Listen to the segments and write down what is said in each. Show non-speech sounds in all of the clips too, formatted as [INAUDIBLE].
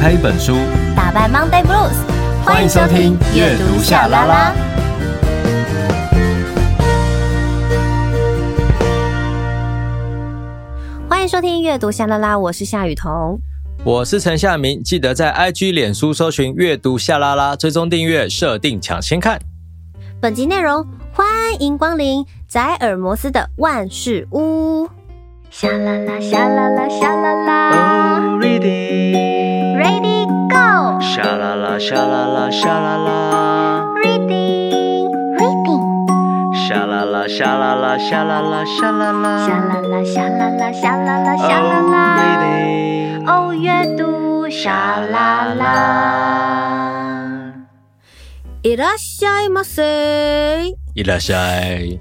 开一本书，打败 Monday Blues。欢迎收听阅读夏拉拉。欢迎收听阅读夏拉拉，我是夏雨桐，我是陈夏明。记得在 IG、脸书搜寻阅读夏拉拉，追踪订阅，设定抢先看。本集内容，欢迎光临宅尔摩斯的万事屋。夏啦啦，夏啦啦，夏啦啦。Oh, reading, ready, go。夏啦啦，夏啦啦，夏啦啦。Reading, reading。夏啦啦，夏啦啦，夏啦啦，夏啦啦。夏啦啦，夏啦啦，夏啦啦，夏啦啦。Reading。哦，阅读夏啦啦。いらっしゃいませ。いらっしゃい，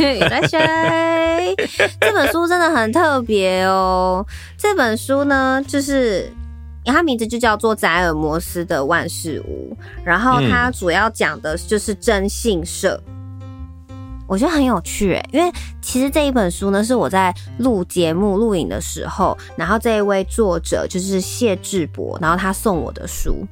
いらっしゃい。[LAUGHS] 这本书真的很特别哦。这本书呢，就是 它名字就叫做《宰尔摩斯的万事屋》，然后它主要讲的就是征信社。嗯、我觉得很有趣诶，因为其实这一本书呢，是我在录节目录影的时候，然后这一位作者就是谢志博，然后他送我的书。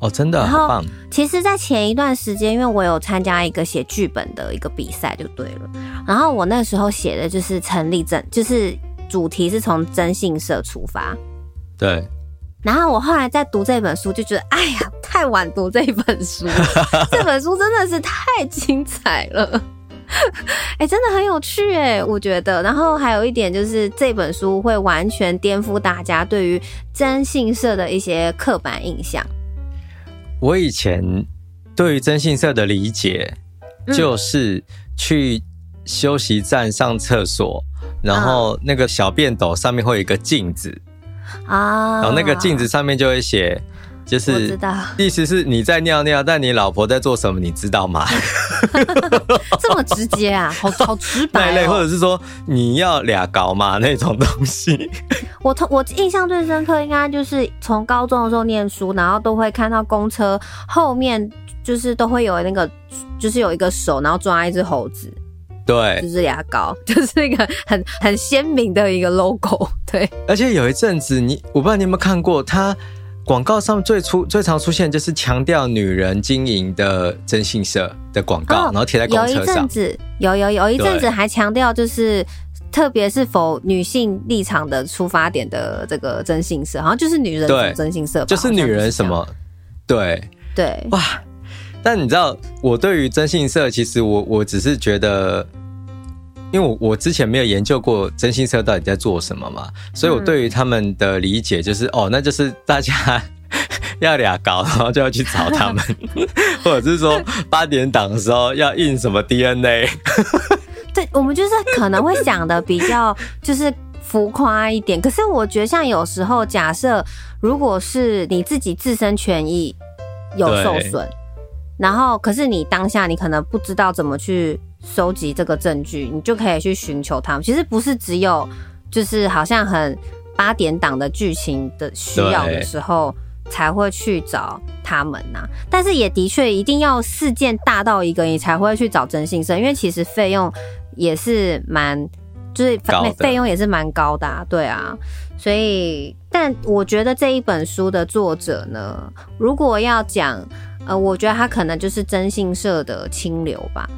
哦，真的，好棒！其实，在前一段时间，因为我有参加一个写剧本的一个比赛，就对了。然后我那时候写的就是成立证，就是主题是从征信社出发。对。然后我后来在读这本书，就觉得，哎呀，太晚读这本书，[LAUGHS] 这本书真的是太精彩了。[LAUGHS] 哎、欸，真的很有趣哎，我觉得。然后还有一点就是，这本书会完全颠覆大家对于征信社的一些刻板印象。我以前对于征信社的理解，就是去休息站上厕所，嗯、然后那个小便斗上面会有一个镜子啊，然后那个镜子上面就会写，就是意思是你在尿尿，但你老婆在做什么，你知道吗？[LAUGHS] 这么直接啊，好好直白、哦。那类，或者是说你要俩搞嘛那种东西。我我印象最深刻，应该就是从高中的时候念书，然后都会看到公车后面就是都会有那个，就是有一个手，然后抓一只猴子，对，就是牙膏，[LAUGHS] 就是一个很很鲜明的一个 logo，[LAUGHS] 对。而且有一阵子你，你我不知道你有没有看过，它广告上最出最常出现就是强调女人经营的征信社的广告，哦、然后贴在公车上。有一阵子，有有有一阵子还强调就是。特别是否女性立场的出发点的这个征信社，好像就是女人的征信社，就是女人什么，对对哇！但你知道，我对于征信社，其实我我只是觉得，因为我我之前没有研究过征信社到底在做什么嘛，所以我对于他们的理解就是，哦，那就是大家 [LAUGHS] 要俩搞，然后就要去找他们，[LAUGHS] 或者是说八点档的时候要印什么 DNA。[LAUGHS] 对，我们就是可能会想的比较就是浮夸一点，可是我觉得像有时候假设如果是你自己自身权益有受损，然后可是你当下你可能不知道怎么去收集这个证据，你就可以去寻求他们。其实不是只有就是好像很八点档的剧情的需要的时候才会去找他们呐、啊，但是也的确一定要事件大到一个你才会去找征信社，因为其实费用。也是蛮，就是费用也是蛮高的啊，对啊，所以，但我觉得这一本书的作者呢，如果要讲，呃，我觉得他可能就是征信社的清流吧，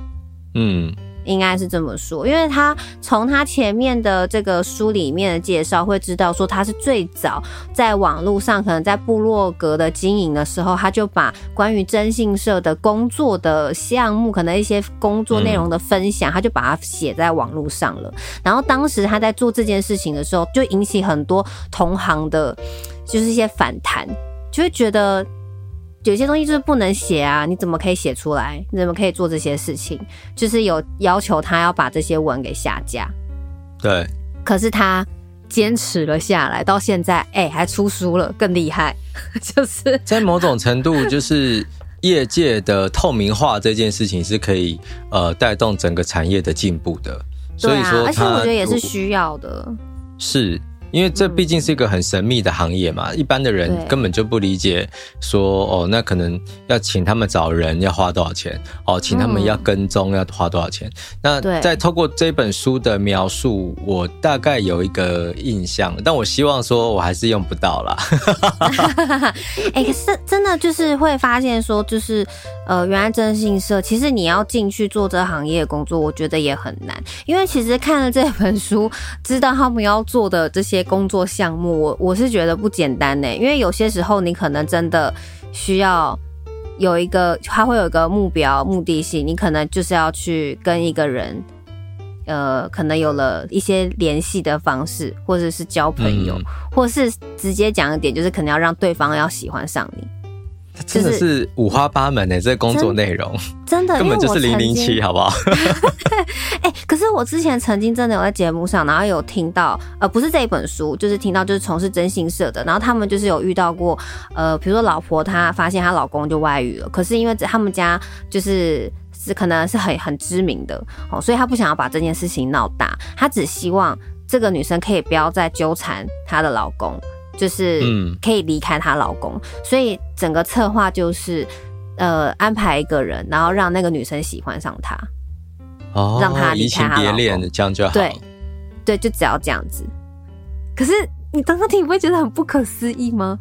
嗯。应该是这么说，因为他从他前面的这个书里面的介绍会知道，说他是最早在网络上，可能在部落格的经营的时候，他就把关于征信社的工作的项目，可能一些工作内容的分享，他就把它写在网络上了。然后当时他在做这件事情的时候，就引起很多同行的，就是一些反弹，就会觉得。有些东西就是不能写啊！你怎么可以写出来？你怎么可以做这些事情？就是有要求他要把这些文给下架。对。可是他坚持了下来，到现在，哎、欸，还出书了，更厉害。[LAUGHS] 就是在某种程度，就是业界的透明化这件事情是可以呃带动整个产业的进步的。所以说，而且我觉得也是需要的。是。因为这毕竟是一个很神秘的行业嘛，嗯、一般的人根本就不理解说，说哦，那可能要请他们找人要花多少钱，哦，请他们要跟踪要花多少钱。嗯、那在透过这本书的描述，我大概有一个印象，但我希望说我还是用不到啦。[LAUGHS] 哎、欸，可是真的就是会发现说，就是呃，原来征信社其实你要进去做这行业工作，我觉得也很难，因为其实看了这本书，知道他们要做的这些工作项目，我我是觉得不简单呢。因为有些时候你可能真的需要有一个，他会有一个目标、目的性，你可能就是要去跟一个人，呃，可能有了一些联系的方式，或者是交朋友，嗯、或是直接讲一点，就是可能要让对方要喜欢上你。真的是五花八门呢，这个工作内容真的 [LAUGHS] 根本就是零零七，[LAUGHS] 好不好？哎、[LAUGHS] 欸，可是我之前曾经真的有在节目上，然后有听到，呃，不是这一本书，就是听到就是从事征信社的，然后他们就是有遇到过，呃，比如说老婆她发现她老公就外遇了，可是因为他们家就是是可能是很很知名的哦，所以她不想要把这件事情闹大，她只希望这个女生可以不要再纠缠她的老公。就是可以离开她老公，嗯、所以整个策划就是，呃，安排一个人，然后让那个女生喜欢上他，哦，让他离别恋，这样就好。对，对，就只要这样子。可是你当时听，你不会觉得很不可思议吗？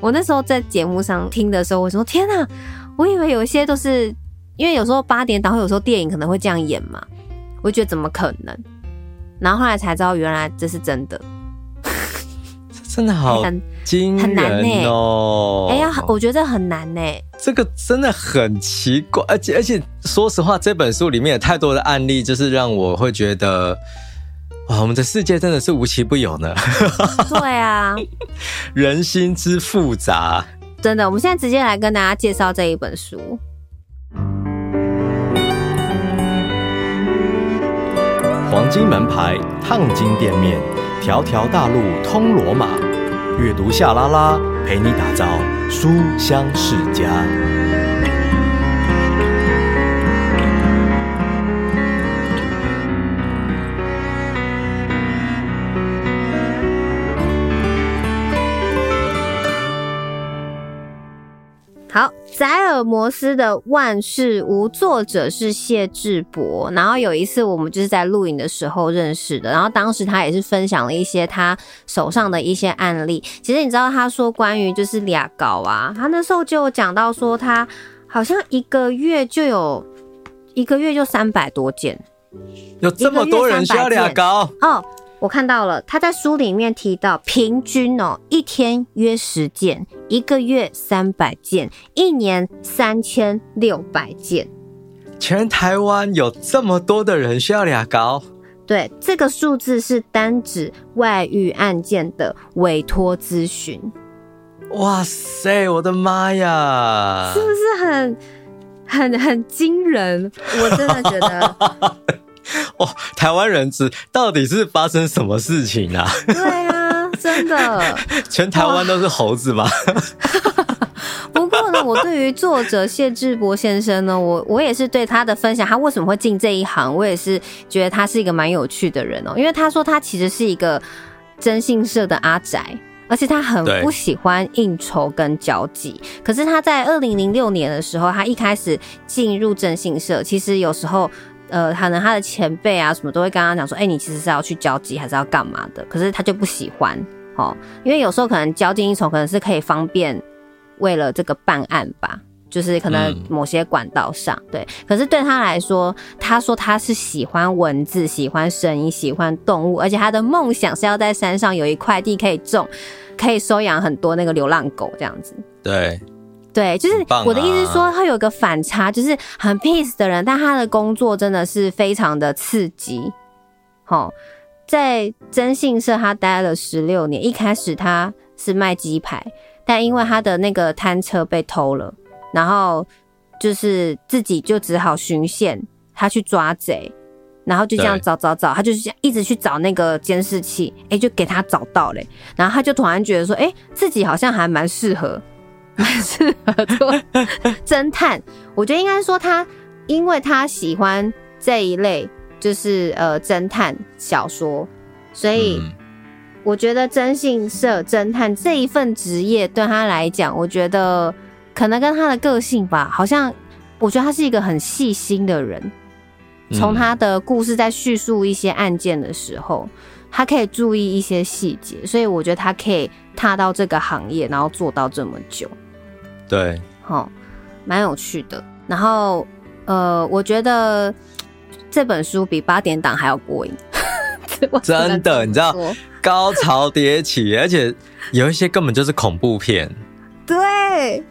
我那时候在节目上听的时候，我说：“天哪！我以为有一些都是因为有时候八点档，有时候电影可能会这样演嘛，我觉得怎么可能？然后后来才知道，原来这是真的。”真的好惊人哦！哎呀，我觉得很难呢。这个真的很奇怪，而且而且，说实话，这本书里面有太多的案例，就是让我会觉得，哇，我们的世界真的是无奇不有呢。对啊，[LAUGHS] 人心之复杂，真的。我们现在直接来跟大家介绍这一本书，《黄金门牌烫金店面》。条条大路通罗马，阅读夏拉拉陪你打造书香世家。好。宰尔摩斯的万事无，作者是谢志博。然后有一次我们就是在录影的时候认识的，然后当时他也是分享了一些他手上的一些案例。其实你知道他说关于就是俩稿啊，他那时候就讲到说他好像一个月就有一个月就三百多件，有这么多人需要俩高哦。我看到了，他在书里面提到，平均哦，一天约十件，一个月三百件，一年三千六百件。全台湾有这么多的人需要俩高？对，这个数字是单指外遇案件的委托咨询。哇塞，我的妈呀！是不是很很很惊人？我真的觉得。[LAUGHS] 哦，台湾人质到底是发生什么事情啊？对啊，真的，[LAUGHS] 全台湾都是猴子吗？不过呢，我对于作者谢志博先生呢，我我也是对他的分享，他为什么会进这一行，我也是觉得他是一个蛮有趣的人哦。因为他说他其实是一个征信社的阿宅，而且他很不喜欢应酬跟交际。可是他在二零零六年的时候，他一开始进入征信社，其实有时候。呃，可能他的前辈啊，什么都会跟他讲说，哎、你其实是要去交际，还是要干嘛的？可是他就不喜欢，哦，因为有时候可能交际应酬可能是可以方便为了这个办案吧，就是可能某些管道上，对。可是对他来说，他说他是喜欢文字，喜欢声音，喜欢动物，而且他的梦想是要在山上有一块地可以种，可以收养很多那个流浪狗这样子。对。对，就是我的意思是说，他有个反差，就是很 peace 的人，但他的工作真的是非常的刺激。好，在征信社他待了十六年，一开始他是卖鸡排，但因为他的那个摊车被偷了，然后就是自己就只好循线，他去抓贼，然后就这样找找找，他就是一直去找那个监视器，哎，就给他找到嘞，然后他就突然觉得说，哎，自己好像还蛮适合。蛮适合做侦探，我觉得应该说他，因为他喜欢这一类，就是呃侦探小说，所以我觉得征信社侦探这一份职业对他来讲，我觉得可能跟他的个性吧，好像我觉得他是一个很细心的人。从他的故事在叙述一些案件的时候，他可以注意一些细节，所以我觉得他可以踏到这个行业，然后做到这么久。对，好，蛮有趣的。然后，呃，我觉得这本书比八点档还要过瘾。[LAUGHS] 真的，你知道，高潮迭起，而且有一些根本就是恐怖片。对，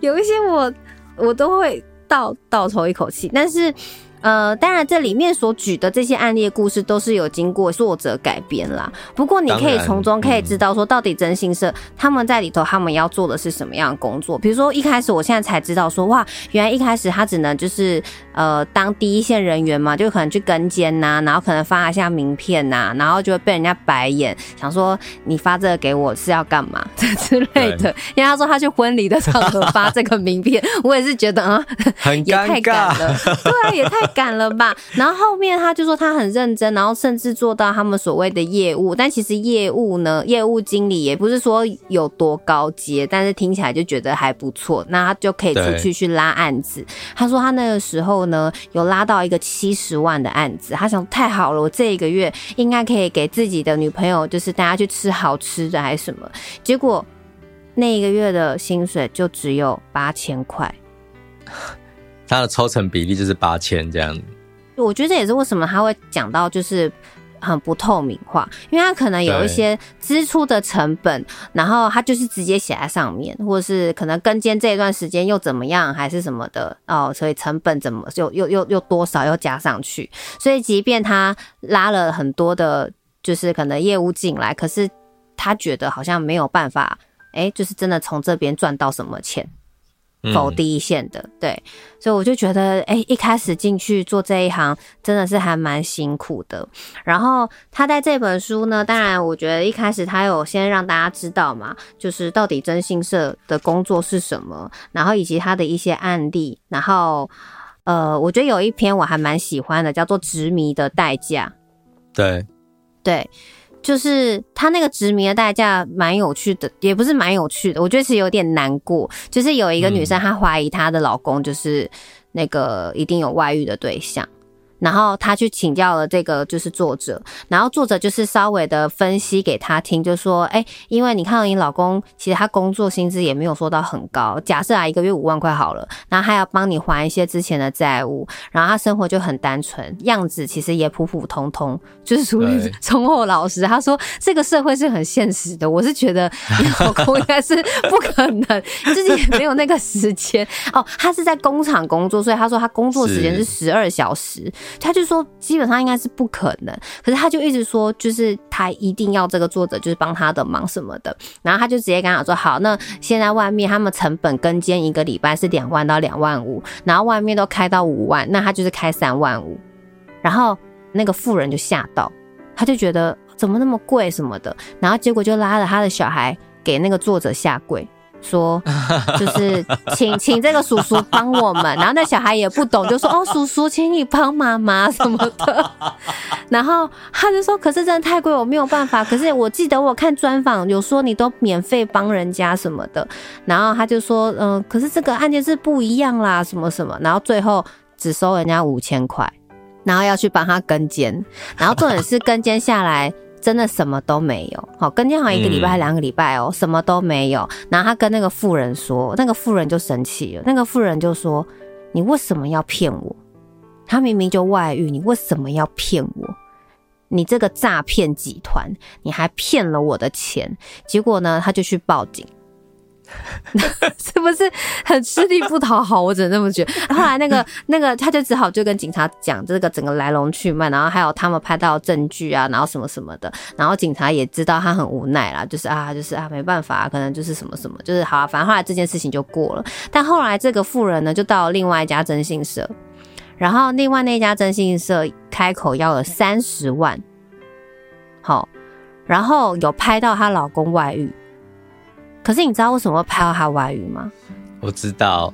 有一些我我都会倒倒抽一口气，但是。呃，当然，这里面所举的这些案例的故事都是有经过作者改编啦。不过，你可以从中可以知道说，到底征信社他们在里头他们要做的是什么样的工作。比如说，一开始我现在才知道说，哇，原来一开始他只能就是呃当第一线人员嘛，就可能去跟监呐，然后可能发一下名片呐，然后就会被人家白眼，想说你发这个给我是要干嘛这 [LAUGHS] 之类的。因为他说他去婚礼的场合发这个名片，我也是觉得啊，很也太赶了，对啊，也太。赶了吧，[LAUGHS] 然后后面他就说他很认真，然后甚至做到他们所谓的业务，但其实业务呢，业务经理也不是说有多高阶，但是听起来就觉得还不错，那他就可以出去去拉案子。他说他那个时候呢，有拉到一个七十万的案子，他想太好了，我这一个月应该可以给自己的女朋友，就是大家去吃好吃的还是什么，结果那一个月的薪水就只有八千块。他的抽成比例就是八千这样，我觉得这也是为什么他会讲到就是很不透明化，因为他可能有一些支出的成本，然后他就是直接写在上面，或者是可能跟监这一段时间又怎么样，还是什么的哦，所以成本怎么又又又又多少又加上去，所以即便他拉了很多的，就是可能业务进来，可是他觉得好像没有办法，哎，就是真的从这边赚到什么钱。走第一线的，对，所以我就觉得，哎、欸，一开始进去做这一行真的是还蛮辛苦的。然后他在这本书呢，当然我觉得一开始他有先让大家知道嘛，就是到底征信社的工作是什么，然后以及他的一些案例。然后，呃，我觉得有一篇我还蛮喜欢的，叫做《执迷的代价》。对，对。就是他那个执迷的代价蛮有趣的，也不是蛮有趣的，我觉得是有点难过。就是有一个女生，她怀疑她的老公就是那个一定有外遇的对象。然后他去请教了这个就是作者，然后作者就是稍微的分析给他听，就说，哎，因为你看到你老公其实他工作薪资也没有说到很高，假设啊一个月五万块好了，然后还要帮你还一些之前的债务，然后他生活就很单纯，样子其实也普普通通，就是属于忠厚 [LAUGHS] 老实。他说这个社会是很现实的，我是觉得你老公应该是不可能，自己也没有那个时间哦，他是在工厂工作，所以他说他工作时间是十二小时。他就说基本上应该是不可能，可是他就一直说，就是他一定要这个作者就是帮他的忙什么的，然后他就直接跟他说，好，那现在外面他们成本跟间一个礼拜是两万到两万五，然后外面都开到五万，那他就是开三万五，然后那个妇人就吓到，他就觉得怎么那么贵什么的，然后结果就拉着他的小孩给那个作者下跪。说就是请请这个叔叔帮我们，然后那小孩也不懂，就说哦，叔叔，请你帮妈妈什么的，然后他就说，可是真的太贵，我没有办法。可是我记得我看专访有说你都免费帮人家什么的，然后他就说嗯、可是这个案件是不一样啦，什么什么，然后最后只收人家五千块，然后要去帮他跟监，然后重点是跟监下来。真的什么都没有，好，跟进好像一个礼拜还两个礼拜哦，什么都没有。然后他跟那个富人说，那个富人就生气了，那个富人就说：“你为什么要骗我？他明明就外遇，你为什么要骗我？你这个诈骗集团，你还骗了我的钱。”结果呢，他就去报警。[LAUGHS] 是不是很吃力不讨好？我只能这么觉得。后来那个 [LAUGHS] 那个，他就只好就跟警察讲这个整个来龙去脉，然后还有他们拍到证据啊，然后什么什么的。然后警察也知道他很无奈啦，就是啊，就是啊，没办法，可能就是什么什么，就是好啊，反正后来这件事情就过了。但后来这个妇人呢，就到了另外一家征信社，然后另外那家征信社开口要了三十万，好，然后有拍到她老公外遇。可是你知道为什么会拍到他外遇吗？我知道，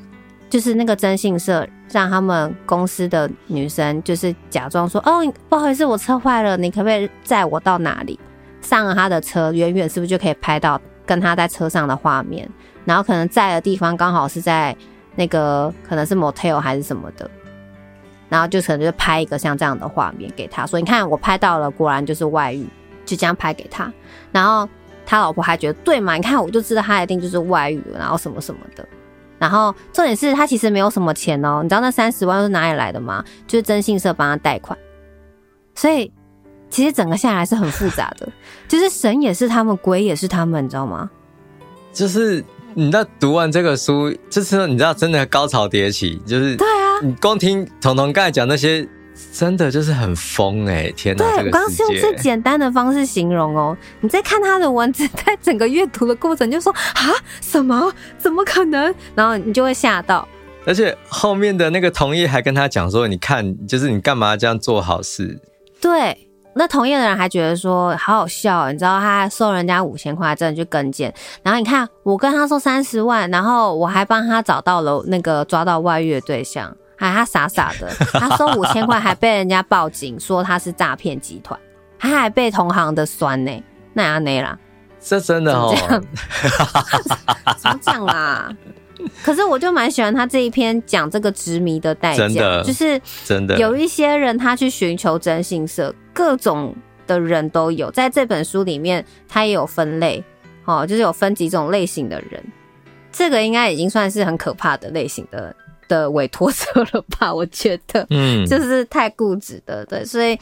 就是那个征信社让他们公司的女生，就是假装说：“哦，不好意思，我车坏了，你可不可以载我到哪里？”上了他的车，远远是不是就可以拍到跟他在车上的画面？然后可能在的地方刚好是在那个可能是 motel 还是什么的，然后就可能就拍一个像这样的画面给他，说你看我拍到了，果然就是外遇，就这样拍给他。然后他老婆还觉得对嘛？你看我就知道他一定就是外遇，然后什么什么的。然后重点是他其实没有什么钱哦，你知道那三十万是哪里来的吗？就是征信社帮他贷款，所以其实整个下来是很复杂的，[LAUGHS] 就是神也是他们，鬼也是他们，你知道吗？就是你知道读完这个书，就是你知道真的高潮迭起，就是对啊，你光听彤彤刚才讲那些。真的就是很疯哎、欸！天哪，对，我刚刚是用最简单的方式形容哦。你在看他的文字，在整个阅读的过程，就说啊，什么？怎么可能？然后你就会吓到。而且后面的那个同业还跟他讲说：“你看，就是你干嘛这样做好事？”对，那同业的人还觉得说好好笑，你知道他还收人家五千块，真的去跟监。然后你看，我跟他说三十万，然后我还帮他找到了那个抓到外遇的对象。还他傻傻的，[LAUGHS] 他收五千块，还被人家报警说他是诈骗集团，他还被同行的酸呢，那阿内啦，这真的哦，[LAUGHS] 怎么讲啦？可是我就蛮喜欢他这一篇讲这个执迷的代价，就是真的有一些人他去寻求真信社，各种的人都有，在这本书里面他也有分类，哦，就是有分几种类型的人，这个应该已经算是很可怕的类型的。的委托 [LAUGHS] 者了吧？我觉得，嗯，就是太固执的，对，所以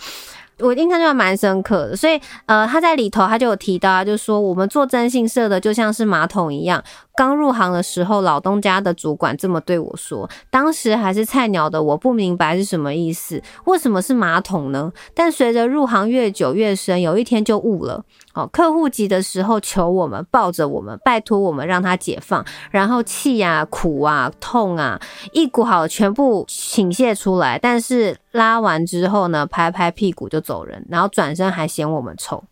我印象就蛮深刻的。所以，呃，他在里头他就有提到啊，就是说我们做征信社的就像是马桶一样。刚入行的时候，老东家的主管这么对我说，当时还是菜鸟的我不明白是什么意思，为什么是马桶呢？但随着入行越久越深，有一天就悟了。哦，客户急的时候求我们，抱着我们，拜托我们让他解放，然后气啊、苦啊、痛啊，一股好全部倾泻出来，但是拉完之后呢，拍拍屁股就走人，然后转身还嫌我们臭。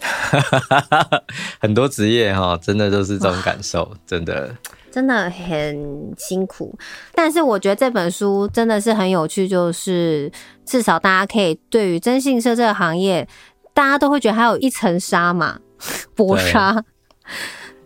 [LAUGHS] 很多职业哈，真的都是这种感受，真的真的很辛苦。但是我觉得这本书真的是很有趣，就是至少大家可以对于征信社这个行业，大家都会觉得还有一层纱嘛，[LAUGHS] 薄纱。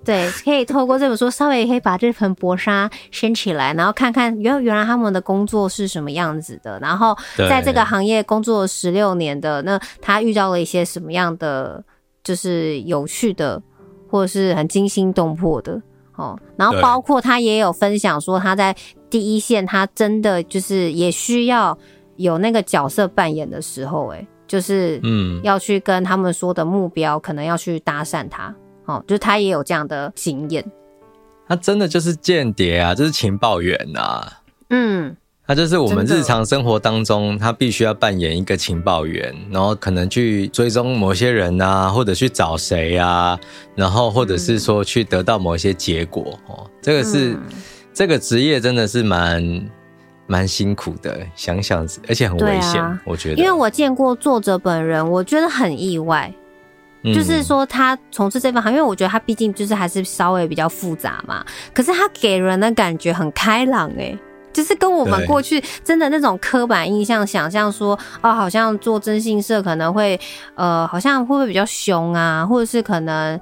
对，可以透过这本书稍微可以把这层薄纱掀起来，然后看看原原来他们的工作是什么样子的，然后在这个行业工作十六年的那他遇到了一些什么样的。就是有趣的，或者是很惊心动魄的哦。然后包括他也有分享说，他在第一线，他真的就是也需要有那个角色扮演的时候，哎，就是嗯，要去跟他们说的目标，可能要去搭讪他哦。就是他也有这样的经验。他真的就是间谍啊，就是情报员啊。嗯。他就是我们日常生活当中，他必须要扮演一个情报员，然后可能去追踪某些人啊，或者去找谁啊，然后或者是说去得到某一些结果哦。这个是这个职业真的是蛮蛮辛苦的，想想而且很危险，我觉得。因为我见过作者本人，我觉得很意外，就是说他从事这份行业，因为我觉得他毕竟就是还是稍微比较复杂嘛，可是他给人的感觉很开朗诶。就是跟我们过去真的那种刻板印象想象说，哦，好像做征信社可能会，呃，好像会不会比较凶啊，或者是可能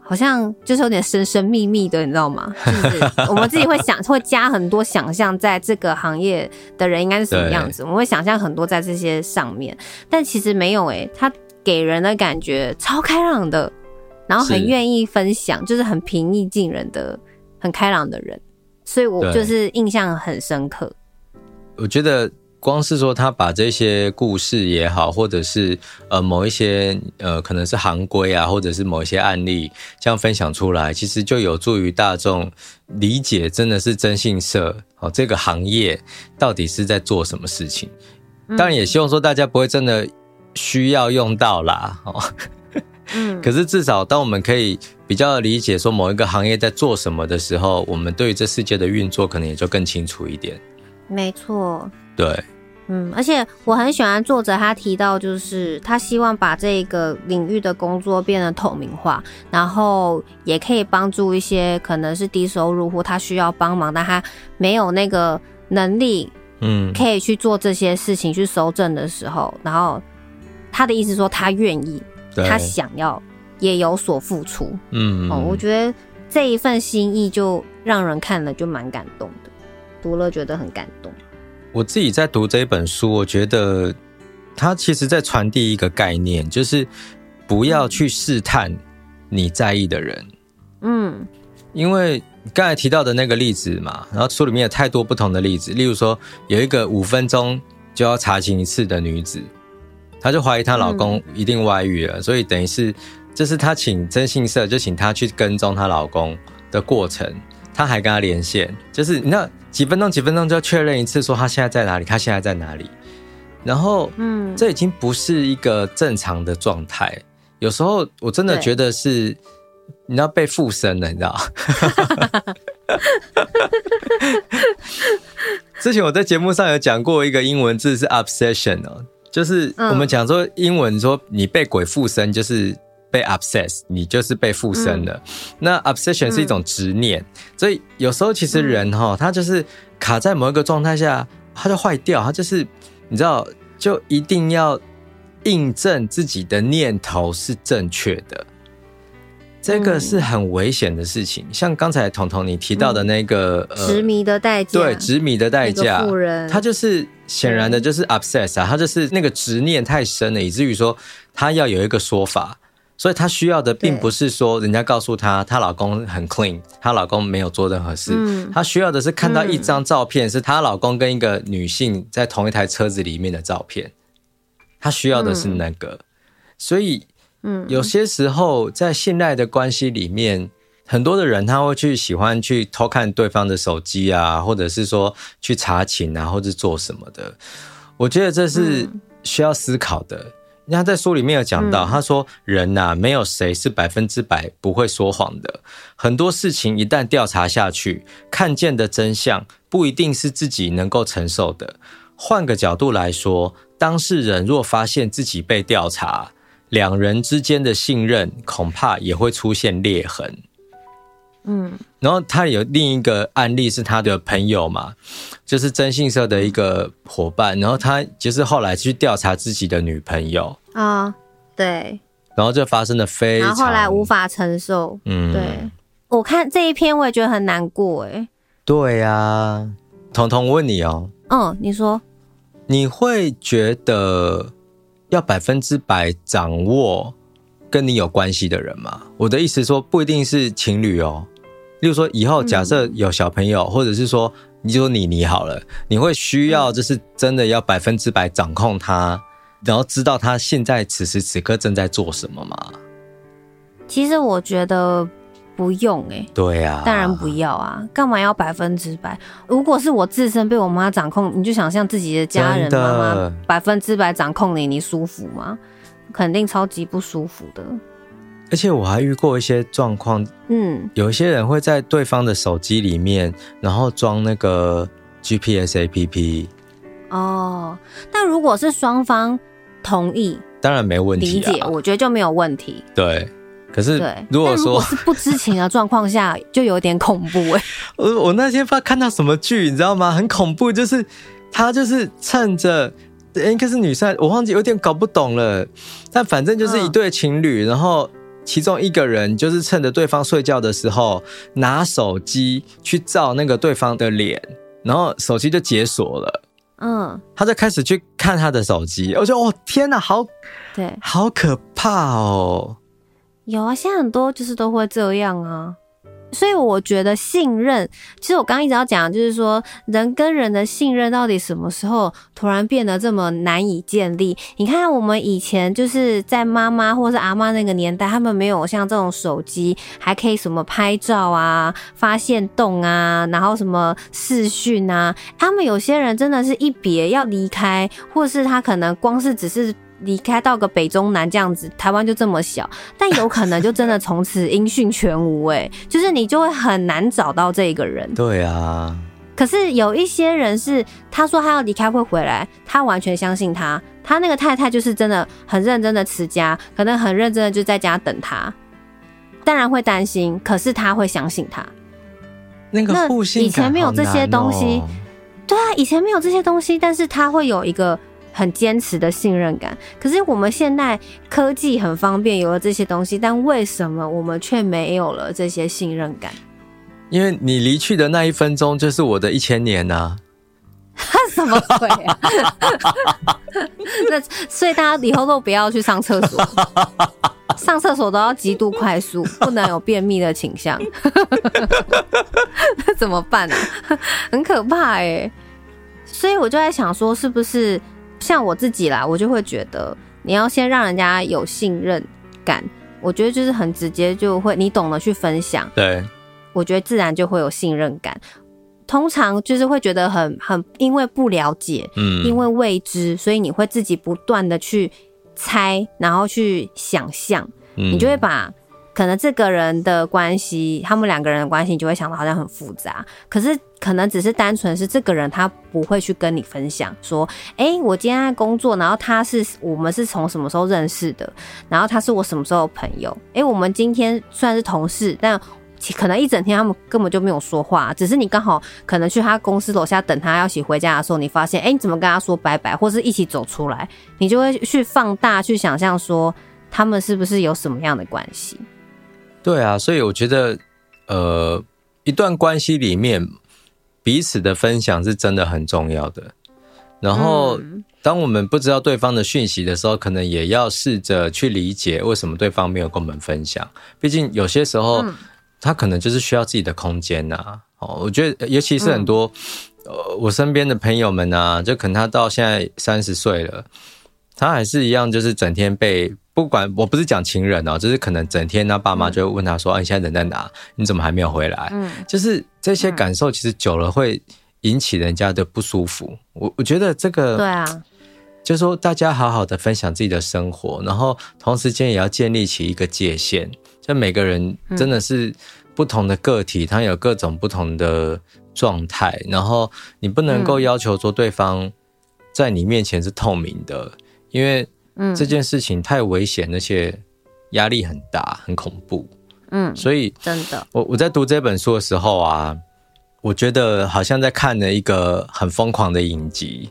好像就是有点神神秘秘的，你知道吗？就是 [LAUGHS] 我们自己会想，会加很多想象，在这个行业的人应该是什么样子，我们会想象很多在这些上面，但其实没有诶、欸，他给人的感觉超开朗的，然后很愿意分享，就是很平易近人的、很开朗的人。所以我就是印象很深刻。我觉得光是说他把这些故事也好，或者是呃某一些呃可能是行规啊，或者是某一些案例这样分享出来，其实就有助于大众理解，真的是征信社哦这个行业到底是在做什么事情。当然也希望说大家不会真的需要用到啦哦。嗯，可是至少当我们可以比较理解说某一个行业在做什么的时候，我们对于这世界的运作可能也就更清楚一点。没错，对，嗯，而且我很喜欢作者他提到，就是他希望把这个领域的工作变得透明化，然后也可以帮助一些可能是低收入户，他需要帮忙，但他没有那个能力，嗯，可以去做这些事情去收证的时候，然后他的意思说他愿意。他想要也有所付出。嗯，哦，我觉得这一份心意就让人看了就蛮感动的，读了觉得很感动。我自己在读这一本书，我觉得他其实在传递一个概念，就是不要去试探你在意的人。嗯，因为刚才提到的那个例子嘛，然后书里面有太多不同的例子，例如说有一个五分钟就要查寝一次的女子，她就怀疑她老公一定外遇了，嗯、所以等于是就是她请征信社就请她去跟踪她老公的过程，她还跟她连线，就是你那几分钟几分钟就要确认一次，说她现在在哪里，她现在在哪里，然后嗯，这已经不是一个正常的状态，有时候我真的觉得是。你要被附身了，你知道？[LAUGHS] 之前我在节目上有讲过一个英文字是 obsession 哦，就是我们讲说英文说你被鬼附身就是被 obsess，你就是被附身了。那 obsession 是一种执念，所以有时候其实人哈，他就是卡在某一个状态下，他就坏掉，他就是你知道，就一定要印证自己的念头是正确的。这个是很危险的事情，像刚才彤彤你提到的那个执迷的代价，对，执迷的代价，他就是显然的就是 obsess 啊，他就是那个执念太深了，以至于说他要有一个说法，所以她需要的并不是说人家告诉她她老公很 clean，她老公没有做任何事，她需要的是看到一张照片，是她老公跟一个女性在同一台车子里面的照片，她需要的是那个，所以。嗯，有些时候在信赖的关系里面，很多的人他会去喜欢去偷看对方的手机啊，或者是说去查寝啊，或者做什么的。我觉得这是需要思考的。他在书里面有讲到，他说人呐，没有谁是百分之百不会说谎的。很多事情一旦调查下去，看见的真相不一定是自己能够承受的。换个角度来说，当事人若发现自己被调查，两人之间的信任恐怕也会出现裂痕。嗯，然后他有另一个案例是他的朋友嘛，就是征信社的一个伙伴，然后他就是后来去调查自己的女朋友。啊，对，然后就发生了非常，然后后来无法承受，嗯，对，我看这一篇我也觉得很难过，哎，对呀，彤彤，我问你哦，嗯，你说，你会觉得？要百分之百掌握跟你有关系的人吗？我的意思说，不一定是情侣哦。例如说，以后假设有小朋友，或者是说，你就说你你好了，你会需要就是真的要百分之百掌控他，然后知道他现在此时此刻正在做什么吗？其实我觉得。不用哎、欸，对呀、啊，当然不要啊！干嘛要百分之百？如果是我自身被我妈掌控，你就想象自己的家人妈妈百分之百掌控你，你舒服吗？肯定超级不舒服的。而且我还遇过一些状况，嗯，有一些人会在对方的手机里面，然后装那个 GPS APP。哦，但如果是双方同意，当然没问题、啊，理解，我觉得就没有问题。对。可是，如果说不知情的状况下，就有点恐怖哎、欸。[LAUGHS] 我我那天不知道看到什么剧，你知道吗？很恐怖，就是他就是趁着应该是女生，我忘记有点搞不懂了。但反正就是一对情侣，然后其中一个人就是趁着对方睡觉的时候，拿手机去照那个对方的脸，然后手机就解锁了。嗯，他就开始去看他的手机，我觉得哦天哪，好对，好可怕哦。有啊，现在很多就是都会这样啊，所以我觉得信任，其实我刚刚一直要讲，就是说人跟人的信任到底什么时候突然变得这么难以建立？你看我们以前就是在妈妈或是阿妈那个年代，他们没有像这种手机，还可以什么拍照啊、发现动啊，然后什么视讯啊，他们有些人真的是一别要离开，或是他可能光是只是。离开到个北中南这样子，台湾就这么小，但 [LAUGHS] 有可能就真的从此音讯全无哎，就是你就会很难找到这一个人。对啊，可是有一些人是他说他要离开会回来，他完全相信他，他那个太太就是真的很认真的持家，可能很认真的就在家等他，当然会担心，可是他会相信他。那个。以前没有这些东西，对啊，以前没有这些东西，但是他会有一个。很坚持的信任感。可是我们现在科技很方便，有了这些东西，但为什么我们却没有了这些信任感？因为你离去的那一分钟就是我的一千年呐、啊！[LAUGHS] 什么鬼啊？那所以大家以后都不要去上厕所，上厕所都要极度快速，不能有便秘的倾向。[LAUGHS] 那怎么办呢、啊？很可怕哎、欸！所以我就在想说，是不是像我自己啦？我就会觉得，你要先让人家有信任感。我觉得就是很直接，就会你懂得去分享。对。我觉得自然就会有信任感，通常就是会觉得很很，因为不了解，嗯，因为未知，所以你会自己不断的去猜，然后去想象，嗯，你就会把可能这个人的关系，他们两个人的关系，你就会想到好像很复杂，可是可能只是单纯是这个人他不会去跟你分享，说，哎，我今天在工作，然后他是我们是从什么时候认识的，然后他是我什么时候的朋友，哎，我们今天算是同事，但可能一整天他们根本就没有说话，只是你刚好可能去他公司楼下等他要一起回家的时候，你发现，哎，你怎么跟他说拜拜，或是一起走出来，你就会去放大去想象说他们是不是有什么样的关系？对啊，所以我觉得，呃，一段关系里面彼此的分享是真的很重要的。然后，当我们不知道对方的讯息的时候，可能也要试着去理解为什么对方没有跟我们分享。毕竟有些时候。嗯他可能就是需要自己的空间呐、啊，哦，我觉得尤其是很多，嗯、呃，我身边的朋友们啊，就可能他到现在三十岁了，他还是一样，就是整天被不管，我不是讲情人哦，就是可能整天他爸妈就会问他说，啊，你现在人在哪？你怎么还没有回来？嗯，就是这些感受，其实久了会引起人家的不舒服。我我觉得这个，对啊，就是说大家好好的分享自己的生活，然后同时间也要建立起一个界限。就每个人真的是不同的个体，他有各种不同的状态，然后你不能够要求说对方在你面前是透明的，因为这件事情太危险，而且压力很大，很恐怖。嗯，所以真的，我我在读这本书的时候啊，我觉得好像在看了一个很疯狂的影集。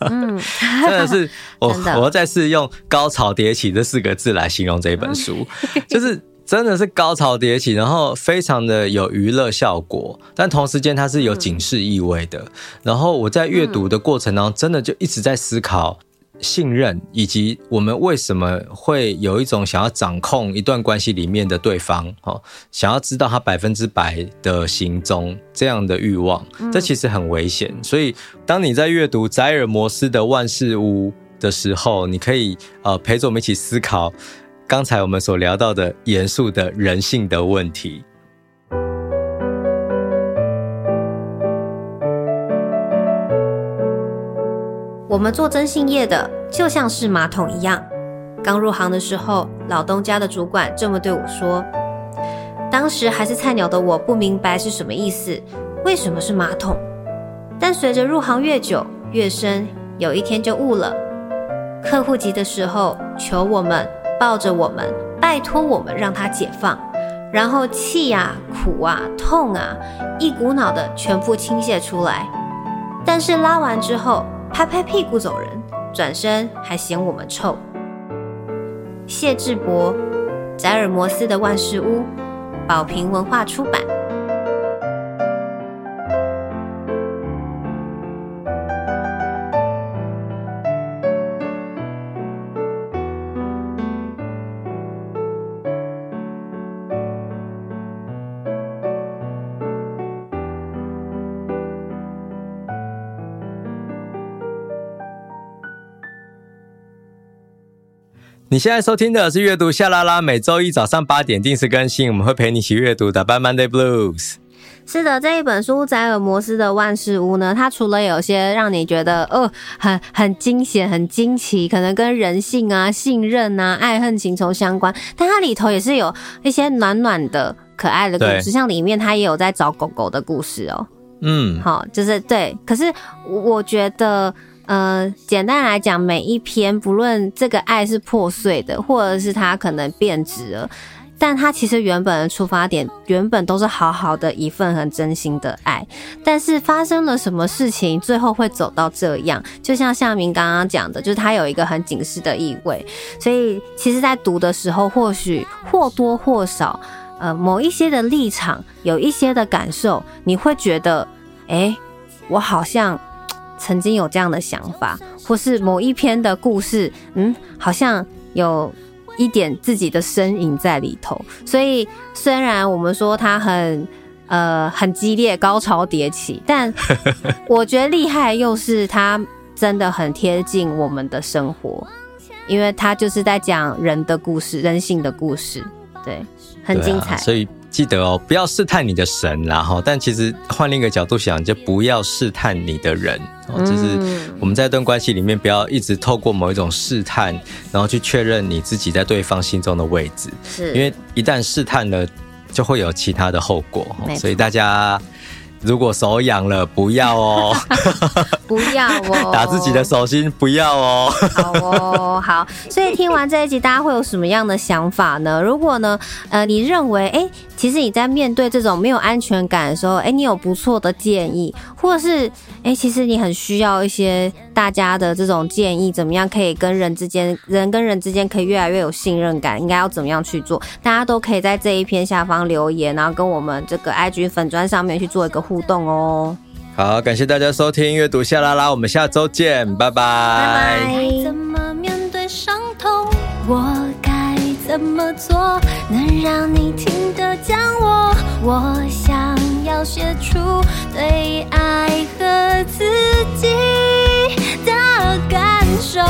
嗯，[LAUGHS] 真的是我 [LAUGHS] 我再次用“高潮迭起”这四个字来形容这本书，[LAUGHS] 就是真的是高潮迭起，然后非常的有娱乐效果，但同时间它是有警示意味的。然后我在阅读的过程当中，真的就一直在思考。信任，以及我们为什么会有一种想要掌控一段关系里面的对方，哦，想要知道他百分之百的行踪这样的欲望，这其实很危险。所以，当你在阅读宰尔摩斯的《万事屋》的时候，你可以呃陪着我们一起思考刚才我们所聊到的严肃的人性的问题。我们做征信业的就像是马桶一样。刚入行的时候，老东家的主管这么对我说。当时还是菜鸟的我不明白是什么意思，为什么是马桶？但随着入行越久越深，有一天就悟了。客户急的时候，求我们抱着我们，拜托我们让他解放，然后气啊、苦啊、痛啊，一股脑的全部倾泻出来。但是拉完之后，拍拍屁股走人，转身还嫌我们臭。谢志博，宰尔摩斯的万事屋，宝瓶文化出版。你现在收听的是阅读夏拉拉，每周一早上八点定时更新，我们会陪你一起阅读，打败 Monday Blues。是的，这一本书《宰尔摩斯的万事屋》呢，它除了有些让你觉得哦，很很惊险、很惊奇，可能跟人性啊、信任啊、爱恨情仇相关，但它里头也是有一些暖暖的、可爱的故事，像里面它也有在找狗狗的故事哦。嗯，好，就是对，可是我觉得。呃，简单来讲，每一篇不论这个爱是破碎的，或者是它可能变质了，但它其实原本的出发点原本都是好好的一份很真心的爱，但是发生了什么事情，最后会走到这样？就像夏明刚刚讲的，就是它有一个很警示的意味，所以其实，在读的时候，或许或多或少，呃，某一些的立场，有一些的感受，你会觉得，哎，我好像曾经有这样的想法，或是某一篇的故事，嗯，好像有。一点自己的身影在里头，所以虽然我们说他很呃很激烈，高潮迭起，但 [LAUGHS] 我觉得厉害又是他真的很贴近我们的生活，因为他就是在讲人的故事，人性的故事，对，很精彩，所以。记得哦，不要试探你的神，然后，但其实换另一个角度想，就不要试探你的人。哦，就是我们在一段关系里面，不要一直透过某一种试探，然后去确认你自己在对方心中的位置。是，因为一旦试探了，就会有其他的后果。所以大家。如果手痒了，不要哦，[LAUGHS] [LAUGHS] [LAUGHS] 不要哦，[LAUGHS] 打自己的手心，不要哦。好哦，好。所以听完这一集，大家会有什么样的想法呢？如果呢，呃，你认为，哎，其实你在面对这种没有安全感的时候，哎，你有不错的建议，或者是，哎，其实你很需要一些大家的这种建议，怎么样可以跟人之间，人跟人之间可以越来越有信任感，应该要怎么样去做？大家都可以在这一篇下方留言，然后跟我们这个 IG 粉砖上面去做一个。互动哦，好感谢大家收听阅读下啦啦我们下周见拜拜。拜怎么面对伤痛？我该怎么做？能让你听得见我？我想要写出对爱和自己的感受。